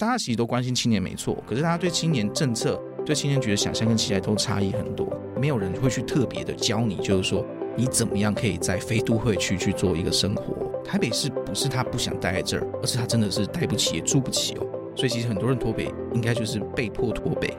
大家其实都关心青年没错，可是大家对青年政策、对青年局的想象跟期待都差异很多。没有人会去特别的教你，就是说你怎么样可以在非都会区去做一个生活。台北市不是他不想待在这儿，而是他真的是待不起也住不起哦。所以其实很多人脱北，应该就是被迫脱北。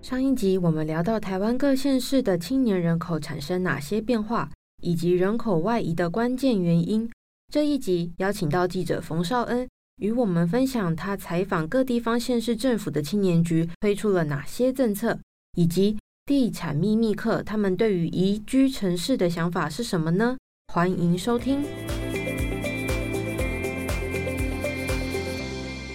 上一集我们聊到台湾各县市的青年人口产生哪些变化，以及人口外移的关键原因。这一集邀请到记者冯绍恩，与我们分享他采访各地方县市政府的青年局推出了哪些政策，以及地产秘密客他们对于移居城市的想法是什么呢？欢迎收听。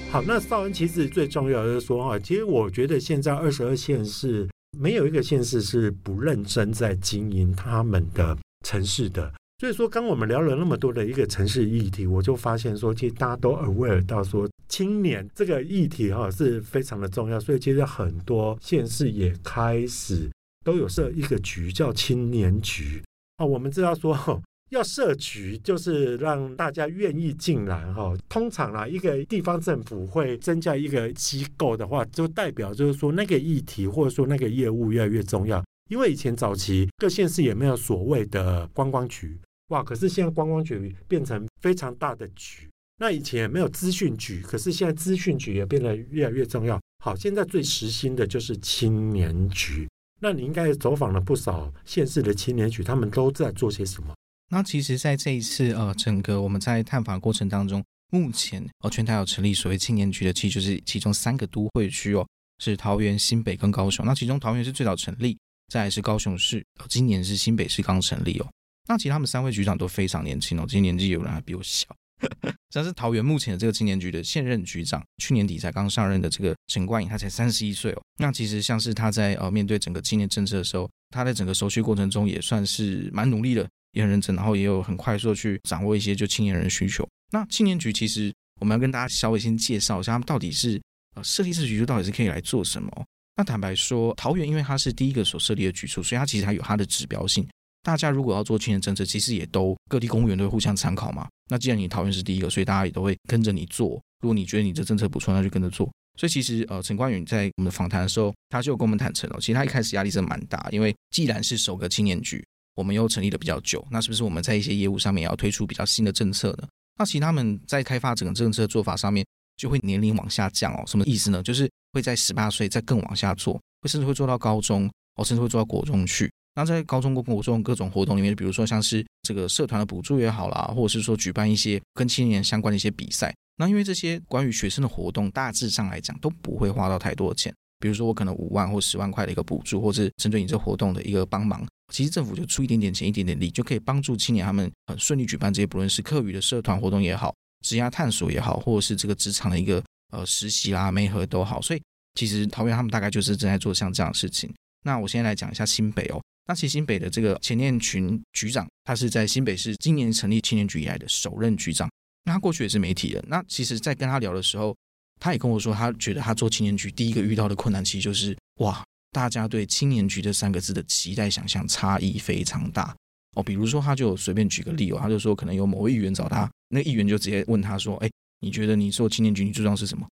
好，那绍恩其实最重要的是说啊，其实我觉得现在二十二县市没有一个县市是不认真在经营他们的城市的。所以说，刚我们聊了那么多的一个城市议题，我就发现说，其实大家都 aware 到说，青年这个议题哈是非常的重要。所以，其实很多县市也开始都有设一个局，叫青年局啊。我们知道说，要设局就是让大家愿意进来哈。通常啊，一个地方政府会增加一个机构的话，就代表就是说，那个议题或者说那个业务越来越重要。因为以前早期各县市也没有所谓的观光局。哇！可是现在观光局变成非常大的局，那以前也没有资讯局，可是现在资讯局也变得越来越重要。好，现在最时兴的就是青年局。那你应该走访了不少县市的青年局，他们都在做些什么？那其实，在这一次呃，整个我们在探访过程当中，目前呃，全台有成立所谓青年局的，其实就是其中三个都会区哦，是桃园、新北跟高雄。那其中桃园是最早成立，再来是高雄市，今年是新北市刚成立哦。那其实他们三位局长都非常年轻哦，今年纪有人还比我小。像是桃园目前的这个青年局的现任局长，去年底才刚上任的这个陈冠颖，他才三十一岁哦。那其实像是他在呃面对整个青年政策的时候，他在整个熟悉过程中也算是蛮努力的，也很认真，然后也有很快速的去掌握一些就青年人的需求。那青年局其实我们要跟大家稍微先介绍一下，他们到底是呃设立这局就到底是可以来做什么？那坦白说，桃园因为它是第一个所设立的局处，所以它其实还有它的指标性。大家如果要做青年政策，其实也都各地公务员都会互相参考嘛。那既然你桃园是第一个，所以大家也都会跟着你做。如果你觉得你这政策不错，那就跟着做。所以其实呃，陈冠宇在我们的访谈的时候，他就跟我们坦诚哦，其实他一开始压力真的蛮大，因为既然是首个青年局，我们又成立的比较久，那是不是我们在一些业务上面也要推出比较新的政策呢？那其实他们在开发整个政策做法上面，就会年龄往下降哦。什么意思呢？就是会在十八岁再更往下做，会甚至会做到高中哦，甚至会做到国中去。那在高中、国中各种活动里面，比如说像是这个社团的补助也好啦，或者是说举办一些跟青年相关的一些比赛，那因为这些关于学生的活动，大致上来讲都不会花到太多的钱。比如说我可能五万或十万块的一个补助，或是针对你这活动的一个帮忙，其实政府就出一点点钱、一点点力，就可以帮助青年他们很顺利举办这些，不论是课余的社团活动也好，职涯探索也好，或者是这个职场的一个呃实习啦、媒合都好。所以其实桃园他们大概就是正在做像这样的事情。那我先来讲一下新北哦。那其实新北的这个前念群局长，他是在新北市今年成立青年局以来的首任局长。那他过去也是媒体人。那其实，在跟他聊的时候，他也跟我说，他觉得他做青年局第一个遇到的困难，其实就是哇，大家对青年局这三个字的期待想象差异非常大哦。比如说，他就随便举个例哦，他就说，可能有某位议员找他，那议员就直接问他说：“哎，你觉得你做青年局，你最重要是什么？”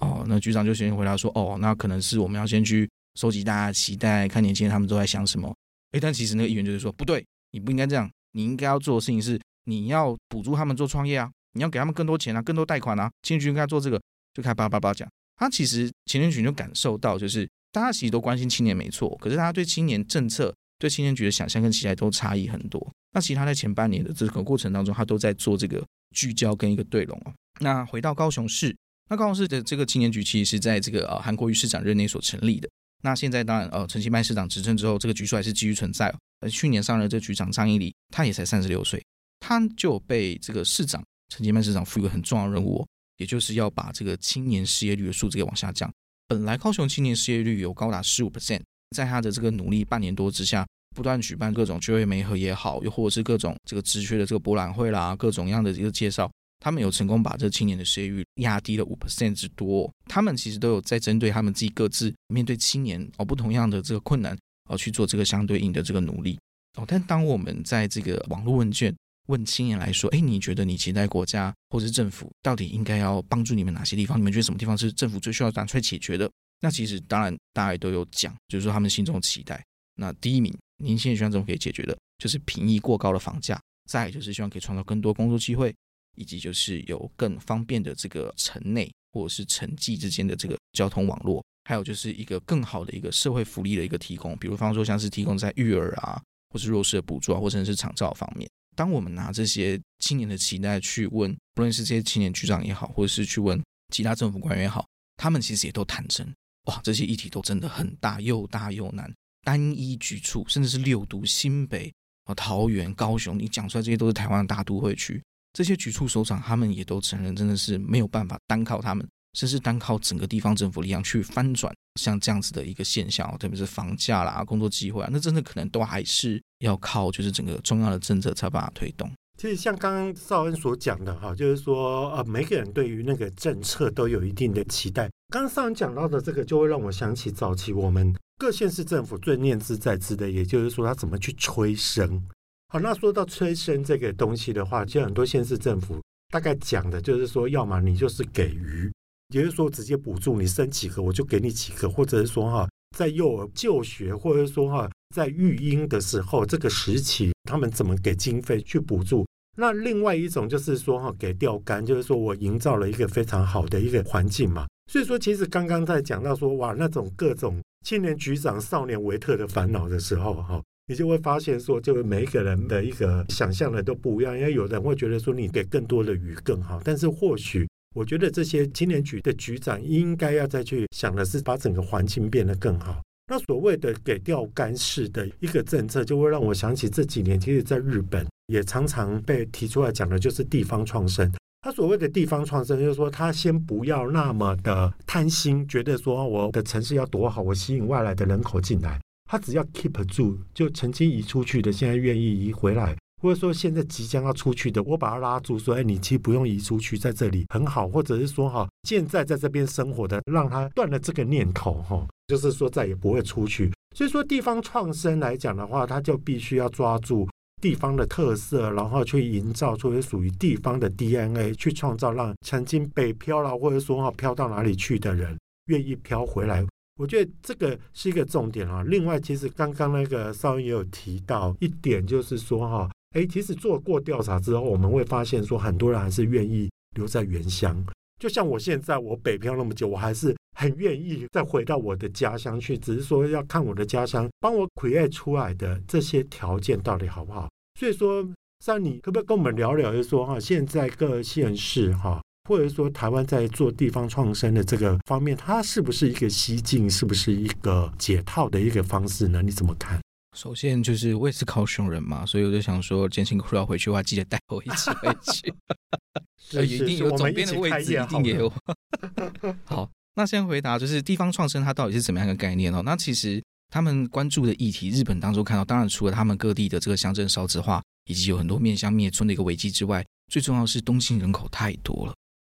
哦，那局长就先回答说：“哦，那可能是我们要先去收集大家的期待，看年轻人他们都在想什么。”诶，但其实那个议员就是说，不对，你不应该这样，你应该要做的事情是，你要补助他们做创业啊，你要给他们更多钱啊，更多贷款啊。青年局应该做这个，就开始叭叭叭讲。他其实青年局就感受到，就是大家其实都关心青年没错，可是大家对青年政策、对青年局的想象跟期待都差异很多。那其实他在前半年的这个过程当中，他都在做这个聚焦跟一个对拢哦。那回到高雄市，那高雄市的这个青年局其实是在这个呃韩国瑜市长任内所成立的。那现在当然，呃，陈其迈市长执政之后，这个局数还是继续存在。而去年上任这局长张义礼，他也才三十六岁，他就被这个市长陈其迈市长赋予很重要任务，也就是要把这个青年失业率的数字给往下降。本来高雄青年失业率有高达十五 percent，在他的这个努力半年多之下，不断举办各种就业媒合也好，又或者是各种这个职缺的这个博览会啦，各种样的一个介绍，他们有成功把这青年的失业率压低了五 percent 之多。他们其实都有在针对他们自己各自面对青年哦不同样的这个困难哦去做这个相对应的这个努力哦。但当我们在这个网络问卷问青年来说，哎，你觉得你期待国家或是政府到底应该要帮助你们哪些地方？你们觉得什么地方是政府最需要拿出来解决的？那其实当然大家也都有讲，就是说他们心中的期待。那第一名。您现在希望政府可以解决的，就是平抑过高的房价；再就是希望可以创造更多工作机会，以及就是有更方便的这个城内或者是城际之间的这个交通网络，还有就是一个更好的一个社会福利的一个提供，比如方说像是提供在育儿啊，或是弱势的补助啊，或者是长照方面。当我们拿这些青年的期待去问，不论是这些青年局长也好，或者是去问其他政府官员也好，他们其实也都坦诚，哇，这些议题都真的很大，又大又难。单一局处，甚至是六都、新北、啊桃园、高雄，你讲出来这些都是台湾的大都会区，这些局处首长他们也都承认，真的是没有办法单靠他们，甚至单靠整个地方政府力量去翻转像这样子的一个现象，特别是房价啦、工作机会啊，那真的可能都还是要靠就是整个中央的政策才办法推动。其实像刚刚绍恩所讲的哈，就是说呃，每个人对于那个政策都有一定的期待。刚刚绍恩讲到的这个，就会让我想起早期我们。各县市政府最念兹在兹的，也就是说，他怎么去催生？好，那说到催生这个东西的话，其实很多县市政府大概讲的就是说，要么你就是给予，也就是说直接补助你生几个，我就给你几个，或者是说哈，在幼儿就学，或者说哈，在育婴的时候这个时期，他们怎么给经费去补助？那另外一种就是说哈，给钓竿，就是说我营造了一个非常好的一个环境嘛。所以说，其实刚刚在讲到说哇，那种各种。青年局长少年维特的烦恼的时候，哈，你就会发现说，就每一个人的一个想象的都不一样。因为有人会觉得说，你给更多的鱼更好，但是或许我觉得这些青年局的局长应该要再去想的是，把整个环境变得更好。那所谓的给钓竿式的一个政策，就会让我想起这几年，其实在日本也常常被提出来讲的，就是地方创生。他所谓的地方创生，就是说他先不要那么的贪心，觉得说我的城市要多好，我吸引外来的人口进来。他只要 keep 住，就曾经移出去的，现在愿意移回来，或者说现在即将要出去的，我把他拉住，说：“哎，你其实不用移出去，在这里很好。”或者是说：“哈，现在在这边生活的，让他断了这个念头，哈，就是说再也不会出去。”所以说，地方创生来讲的话，他就必须要抓住。地方的特色，然后去营造出属于地方的 DNA，去创造让曾经北漂了或者说哈漂到哪里去的人愿意漂回来。我觉得这个是一个重点啊。另外，其实刚刚那个绍恩也有提到一点，就是说哈，哎，其实做过调查之后，我们会发现说，很多人还是愿意留在原乡。就像我现在，我北漂那么久，我还是很愿意再回到我的家乡去，只是说要看我的家乡帮我 create 出来的这些条件到底好不好。所以说，像你可不可以跟我们聊聊，就是说哈，现在各县市哈，或者说台湾在做地方创生的这个方面，它是不是一个西进，是不是一个解套的一个方式呢？你怎么看？首先就是我也是高雄人嘛，所以我就想说，建新哭要回去的话，记得带我一起回去。是是是，一定有总编的位置，一定也有。好，那先回答就是地方创生它到底是怎么样的概念哦？那其实。他们关注的议题，日本当中看到，当然除了他们各地的这个乡镇少子化，以及有很多面向灭村的一个危机之外，最重要的是东京人口太多了。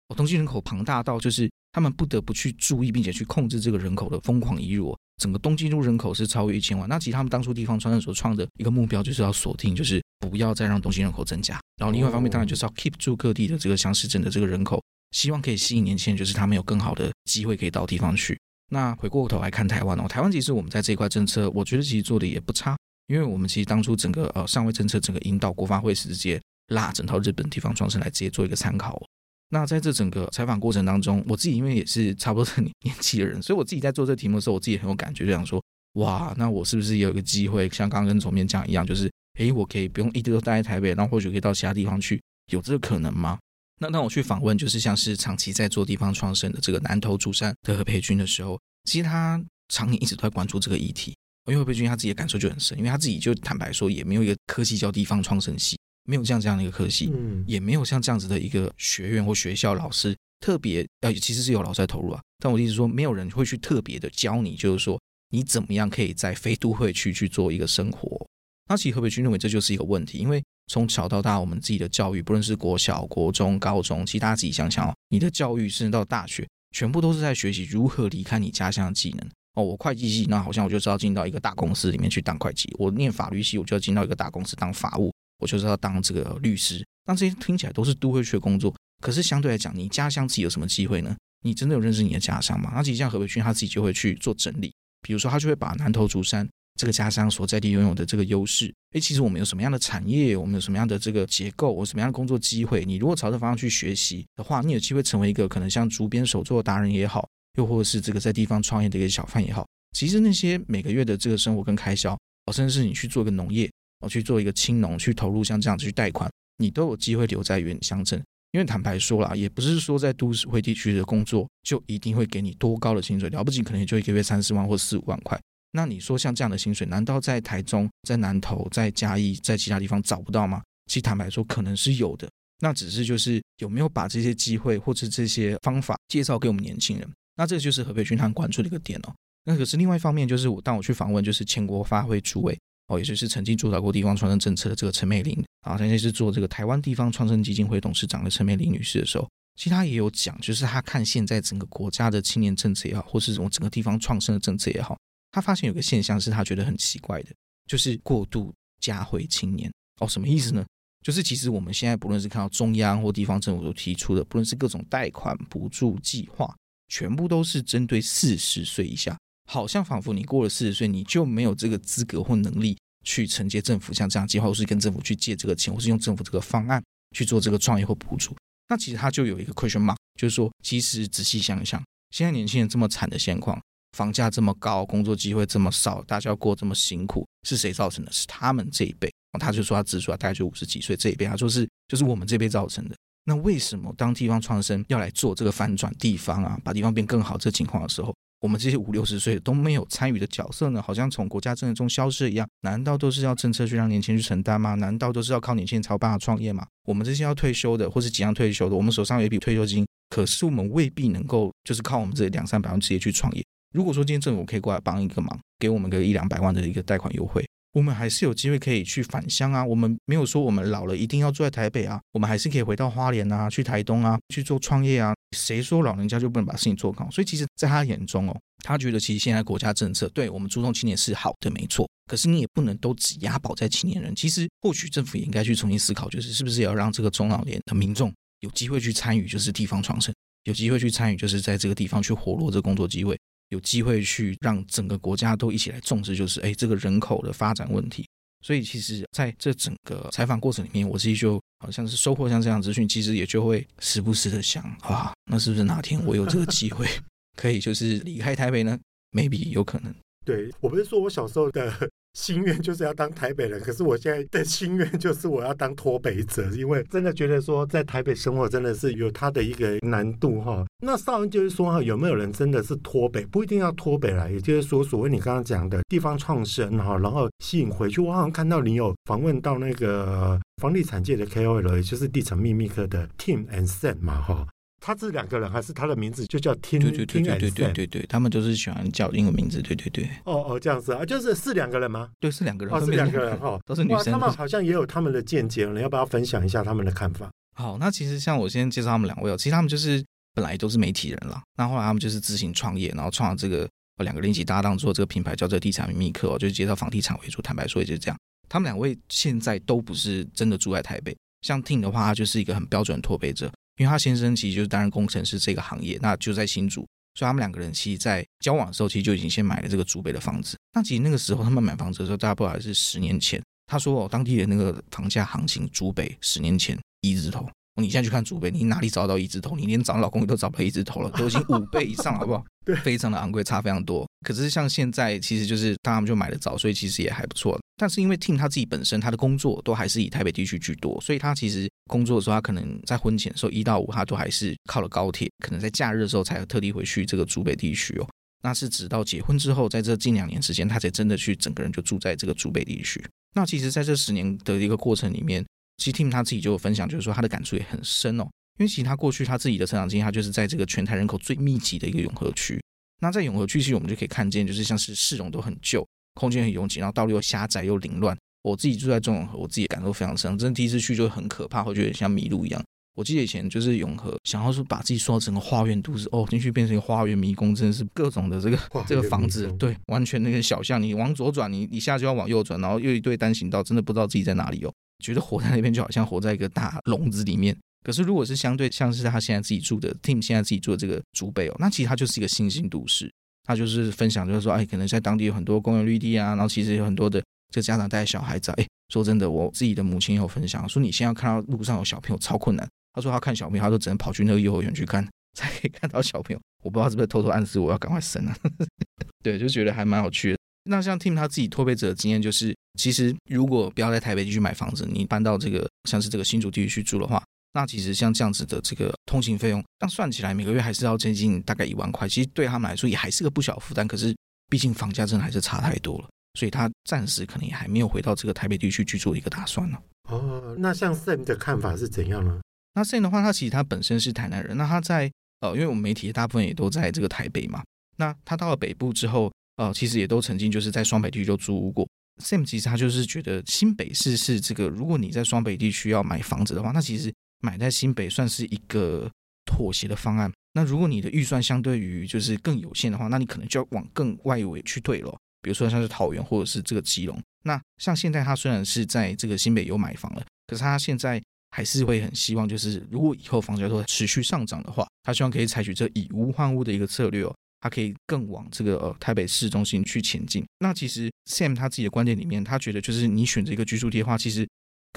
哦，东京人口庞大到就是他们不得不去注意，并且去控制这个人口的疯狂移入。整个东京都人口是超越一千万，那其实他们当初地方创生所创的一个目标，就是要锁定，就是不要再让东京人口增加。然后另外一方面，当然就是要 keep 住各地的这个乡市镇的这个人口，希望可以吸引年轻人，就是他们有更好的机会可以到地方去。那回过头来看台湾哦，台湾其实我们在这一块政策，我觉得其实做的也不差，因为我们其实当初整个呃上位政策整个引导国发会直接拉整套日本地方创生来直接做一个参考。那在这整个采访过程当中，我自己因为也是差不多这 年纪的人，所以我自己在做这题目的时候，我自己很有感觉，就想说，哇，那我是不是也有一个机会，像刚刚跟总编讲一样，就是诶，我可以不用一直都待在台北，然后或许可以到其他地方去，有这个可能吗？那当我去访问，就是像是长期在做地方创生的这个南投竹山的何培军的时候，其实他常年一直都在关注这个议题。因为何培军他自己的感受就很深，因为他自己就坦白说，也没有一个科系叫地方创生系，没有像这样的一个科系，嗯，也没有像这样子的一个学院或学校老师特别呃，其实是有老师在投入啊，但我的意思说，没有人会去特别的教你，就是说你怎么样可以在非都会区去做一个生活。那其实河北区认为这就是一个问题，因为从小到大，我们自己的教育，不论是国小、国中、高中，其实大家自己想想哦，你的教育甚至到大学，全部都是在学习如何离开你家乡的技能。哦，我会计系，那好像我就知道进到一个大公司里面去当会计；我念法律系，我就要进到一个大公司当法务。我就是要当这个律师，那这些听起来都是都会区的工作，可是相对来讲，你家乡自己有什么机会呢？你真的有认识你的家乡吗？那其实像何北勋他自己就会去做整理，比如说他就会把南投竹山这个家乡所在地拥有的这个优势，诶，其实我们有什么样的产业，我们有什么样的这个结构，我什么样的工作机会？你如果朝这方向去学习的话，你有机会成为一个可能像竹编手作达人也好，又或者是这个在地方创业的一个小贩也好，其实那些每个月的这个生活跟开销，甚至是你去做一个农业。我去做一个青农，去投入像这样子去贷款，你都有机会留在原乡镇。因为坦白说啦，也不是说在都市会地区的工作就一定会给你多高的薪水，了不起可能也就一个月三四万或四五万块。那你说像这样的薪水，难道在台中、在南投、在嘉义、在其他地方找不到吗？其实坦白说，可能是有的。那只是就是有没有把这些机会或者这些方法介绍给我们年轻人？那这就是河北区他关注的一个点哦。那可是另外一方面，就是我当我去访问，就是前国发会主委。哦，也就是曾经主导过地方创生政策的这个陈美玲啊，现在是做这个台湾地方创生基金会董事长的陈美玲女士的时候，其实她也有讲，就是她看现在整个国家的青年政策也好，或是这种整个地方创生的政策也好，她发现有个现象是她觉得很奇怪的，就是过度加惠青年。哦，什么意思呢？就是其实我们现在不论是看到中央或地方政府都提出的，不论是各种贷款补助计划，全部都是针对四十岁以下。好像仿佛你过了四十岁，你就没有这个资格或能力去承接政府像这样计划，或是跟政府去借这个钱，或是用政府这个方案去做这个创业或补助。那其实他就有一个 question mark，就是说，其实仔细想一想，现在年轻人这么惨的现况，房价这么高，工作机会这么少，大家要过这么辛苦，是谁造成的？是他们这一辈。他就说他指出，大概就五十几岁这一辈，他说是就是我们这辈造成的。那为什么当地方创生要来做这个翻转地方啊，把地方变更好这情况的时候，我们这些五六十岁都没有参与的角色呢，好像从国家政策中消失一样。难道都是要政策去让年轻人去承担吗？难道都是要靠年轻人才有办法创业吗？我们这些要退休的，或是即将退休的，我们手上有一笔退休金，可是我们未必能够就是靠我们这两三百万直接去创业。如果说今天政府可以过来帮一个忙，给我们个一两百万的一个贷款优惠。我们还是有机会可以去返乡啊！我们没有说我们老了一定要住在台北啊，我们还是可以回到花莲啊，去台东啊，去做创业啊。谁说老人家就不能把事情做好？所以其实，在他眼中哦，他觉得其实现在国家政策对我们注重青年是好的，没错。可是你也不能都只押宝在青年人。其实，或许政府也应该去重新思考，就是是不是也要让这个中老年的民众有机会去参与，就是地方创生，有机会去参与，就是在这个地方去活络这工作机会。有机会去让整个国家都一起来重视，就是哎，这个人口的发展问题。所以其实在这整个采访过程里面，我自己就好像是收获像这样资讯，其实也就会时不时的想啊，那是不是哪天我有这个机会 可以就是离开台北呢？Maybe 有可能。对，我不是说我小时候的。心愿就是要当台北人，可是我现在的心愿就是我要当脱北者，因为真的觉得说在台北生活真的是有它的一个难度哈。那上文就是说哈，有没有人真的是脱北？不一定要脱北来，也就是说，所谓你刚刚讲的地方创生哈，然后吸引回去。我好像看到你有访问到那个房地产界的 KOL，也就是地产秘密科的 Tim and Sam 嘛哈。他是两个人，还是他的名字就叫 Tim？对对对对对对对对，他们就是喜欢叫英文名字，对对对。哦哦，这样子啊，就是是两个人吗？对，是两个人，哦，是两个人哈，哦，都是女生。他们好像也有他们的见解，你要不要分享一下他们的看法？好，那其实像我先介绍他们两位哦，其实他们就是本来都是媒体人了，那后来他们就是自行创业，然后创了这个两个人一起搭档做这个品牌，叫做地产秘密客哦，就是介绍房地产为主。坦白说，也就是这样。他们两位现在都不是真的住在台北，像 Tim 的话，他就是一个很标准的脱北者。因为他先生其实就是担任工程师这个行业，那就在新竹，所以他们两个人其实，在交往的时候，其实就已经先买了这个竹北的房子。那其实那个时候他们买房子的时候，大概不知道还是十年前。他说哦，当地的那个房价行情，竹北十年前一字头。你现在去看竹北，你哪里找到一字头？你连找老公都找不到一字头了，都已经五倍以上了，好不好？对，非常的昂贵，差非常多。可是像现在，其实就是他们就买的早，所以其实也还不错。但是因为 Tim 他自己本身他的工作都还是以台北地区居多，所以他其实工作的时候，他可能在婚前的时候一到五他都还是靠了高铁，可能在假日的时候才特地回去这个竹北地区哦。那是直到结婚之后，在这近两年时间，他才真的去整个人就住在这个竹北地区。那其实在这十年的一个过程里面。其实 Tim 他自己就有分享，就是说他的感触也很深哦。因为其实他过去他自己的成长经验，他就是在这个全台人口最密集的一个永和区。那在永和区，其实我们就可以看见，就是像是市容都很旧，空间很拥挤，然后道路又狭窄又凌乱。我自己住在中永和，我自己感受非常深，真的第一次去就很可怕，会觉得像迷路一样。我记得以前就是永和，想要说把自己说成个花园都市，哦，进去 变成一个花园迷宫，真的是各种的这个 这个房子，对，完全那个小巷，你往左转，你一下就要往右转，然后又一堆单行道，真的不知道自己在哪里哦。觉得活在那边就好像活在一个大笼子里面。可是如果是相对像是他现在自己住的 Tim 现在自己住的这个竹北哦，那其实它就是一个新兴都市。他就是分享，就是说，哎，可能在当地有很多公园绿地啊，然后其实有很多的这家长带小孩子，哎，说真的，我自己的母亲也有分享，说你现在看到路上有小朋友超困难。他说他看小朋友，他都只能跑去那个幼儿园去看，才可以看到小朋友。我不知道是不是偷偷暗示我要赶快生啊？对，就觉得还蛮有趣的。那像 Tim 他自己脱北者的经验，就是其实如果不要在台北地区买房子，你搬到这个像是这个新竹地区去住的话，那其实像这样子的这个通行费用，但算起来每个月还是要接近大概一万块。其实对他们来说也还是个不小负担。可是毕竟房价真的还是差太多了，所以他暂时可能也还没有回到这个台北地区居住的一个打算呢。哦，那像 Sam 的看法是怎样呢？那 Sam 的话，他其实他本身是台南人。那他在呃，因为我们媒体大部分也都在这个台北嘛。那他到了北部之后，呃，其实也都曾经就是在双北地区就租屋过。Sam 其实他就是觉得新北市是这个，如果你在双北地区要买房子的话，那其实买在新北算是一个妥协的方案。那如果你的预算相对于就是更有限的话，那你可能就要往更外围去退了。比如说像是桃园或者是这个基隆。那像现在他虽然是在这个新北有买房了，可是他现在。还是会很希望，就是如果以后房价都持续上涨的话，他希望可以采取这以屋换屋的一个策略哦，他可以更往这个呃台北市中心去前进。那其实 Sam 他自己的观点里面，他觉得就是你选择一个居住地的话，其实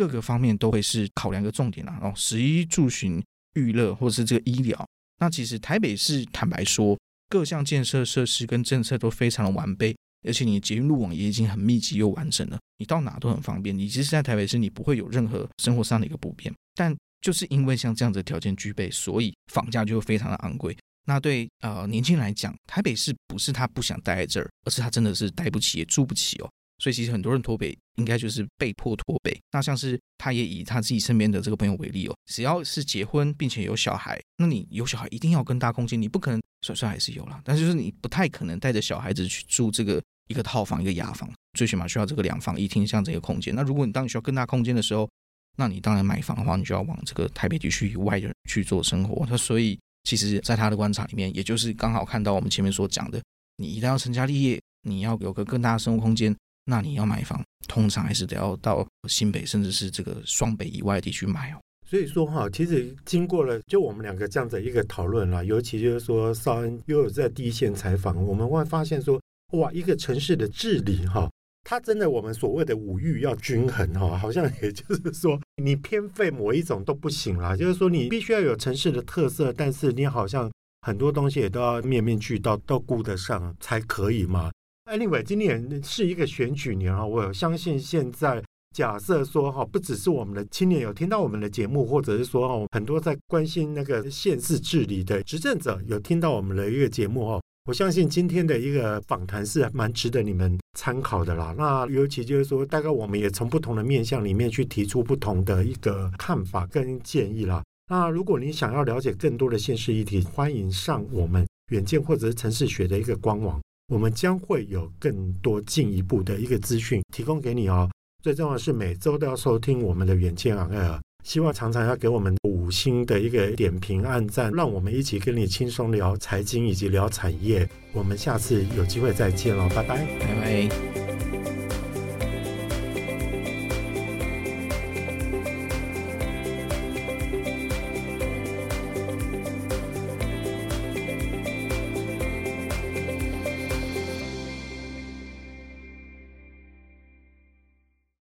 各个方面都会是考量一个重点啊。哦，食衣住行、娱乐或者是这个医疗，那其实台北市坦白说，各项建设设施跟政策都非常的完备。而且你捷运路网也已经很密集又完整了，你到哪都很方便。你其实，在台北市，你不会有任何生活上的一个不便。但就是因为像这样子的条件具备，所以房价就会非常的昂贵。那对呃年轻人来讲，台北市不是他不想待在这儿，而是他真的是待不起也住不起哦。所以其实很多人脱北，应该就是被迫脱北。那像是他也以他自己身边的这个朋友为例哦，只要是结婚并且有小孩，那你有小孩一定要跟大空间，你不可能算算还是有啦，但是就是你不太可能带着小孩子去住这个。一个套房，一个雅房，最起码需要这个两房一厅像这个空间。那如果你当你需要更大空间的时候，那你当然买房的话，你就要往这个台北地区以外的去做生活。那所以，其实，在他的观察里面，也就是刚好看到我们前面所讲的，你一旦要成家立业，你要有个更大的生活空间，那你要买房，通常还是得要到新北，甚至是这个双北以外地区买哦。所以说哈，其实经过了就我们两个这样的一个讨论啦，尤其就是说绍恩又有在第一线采访，我们会发现说。哇，一个城市的治理哈，它真的我们所谓的五育要均衡哈，好像也就是说你偏废某一种都不行啦。就是说你必须要有城市的特色，但是你好像很多东西也都要面面俱到，都顾得上才可以嘛。Anyway，今年是一个选举年啊，我相信现在假设说哈，不只是我们的青年有听到我们的节目，或者是说哦，很多在关心那个县市治理的执政者有听到我们的一个节目哈。我相信今天的一个访谈是蛮值得你们参考的啦。那尤其就是说，大概我们也从不同的面向里面去提出不同的一个看法跟建议啦。那如果你想要了解更多的县市议题，欢迎上我们远见或者是城市学的一个官网，我们将会有更多进一步的一个资讯提供给你哦。最重要是每周都要收听我们的远见 on air。希望常常要给我们五星的一个点评、按赞，让我们一起跟你轻松聊财经以及聊产业。我们下次有机会再见喽，拜拜，拜拜。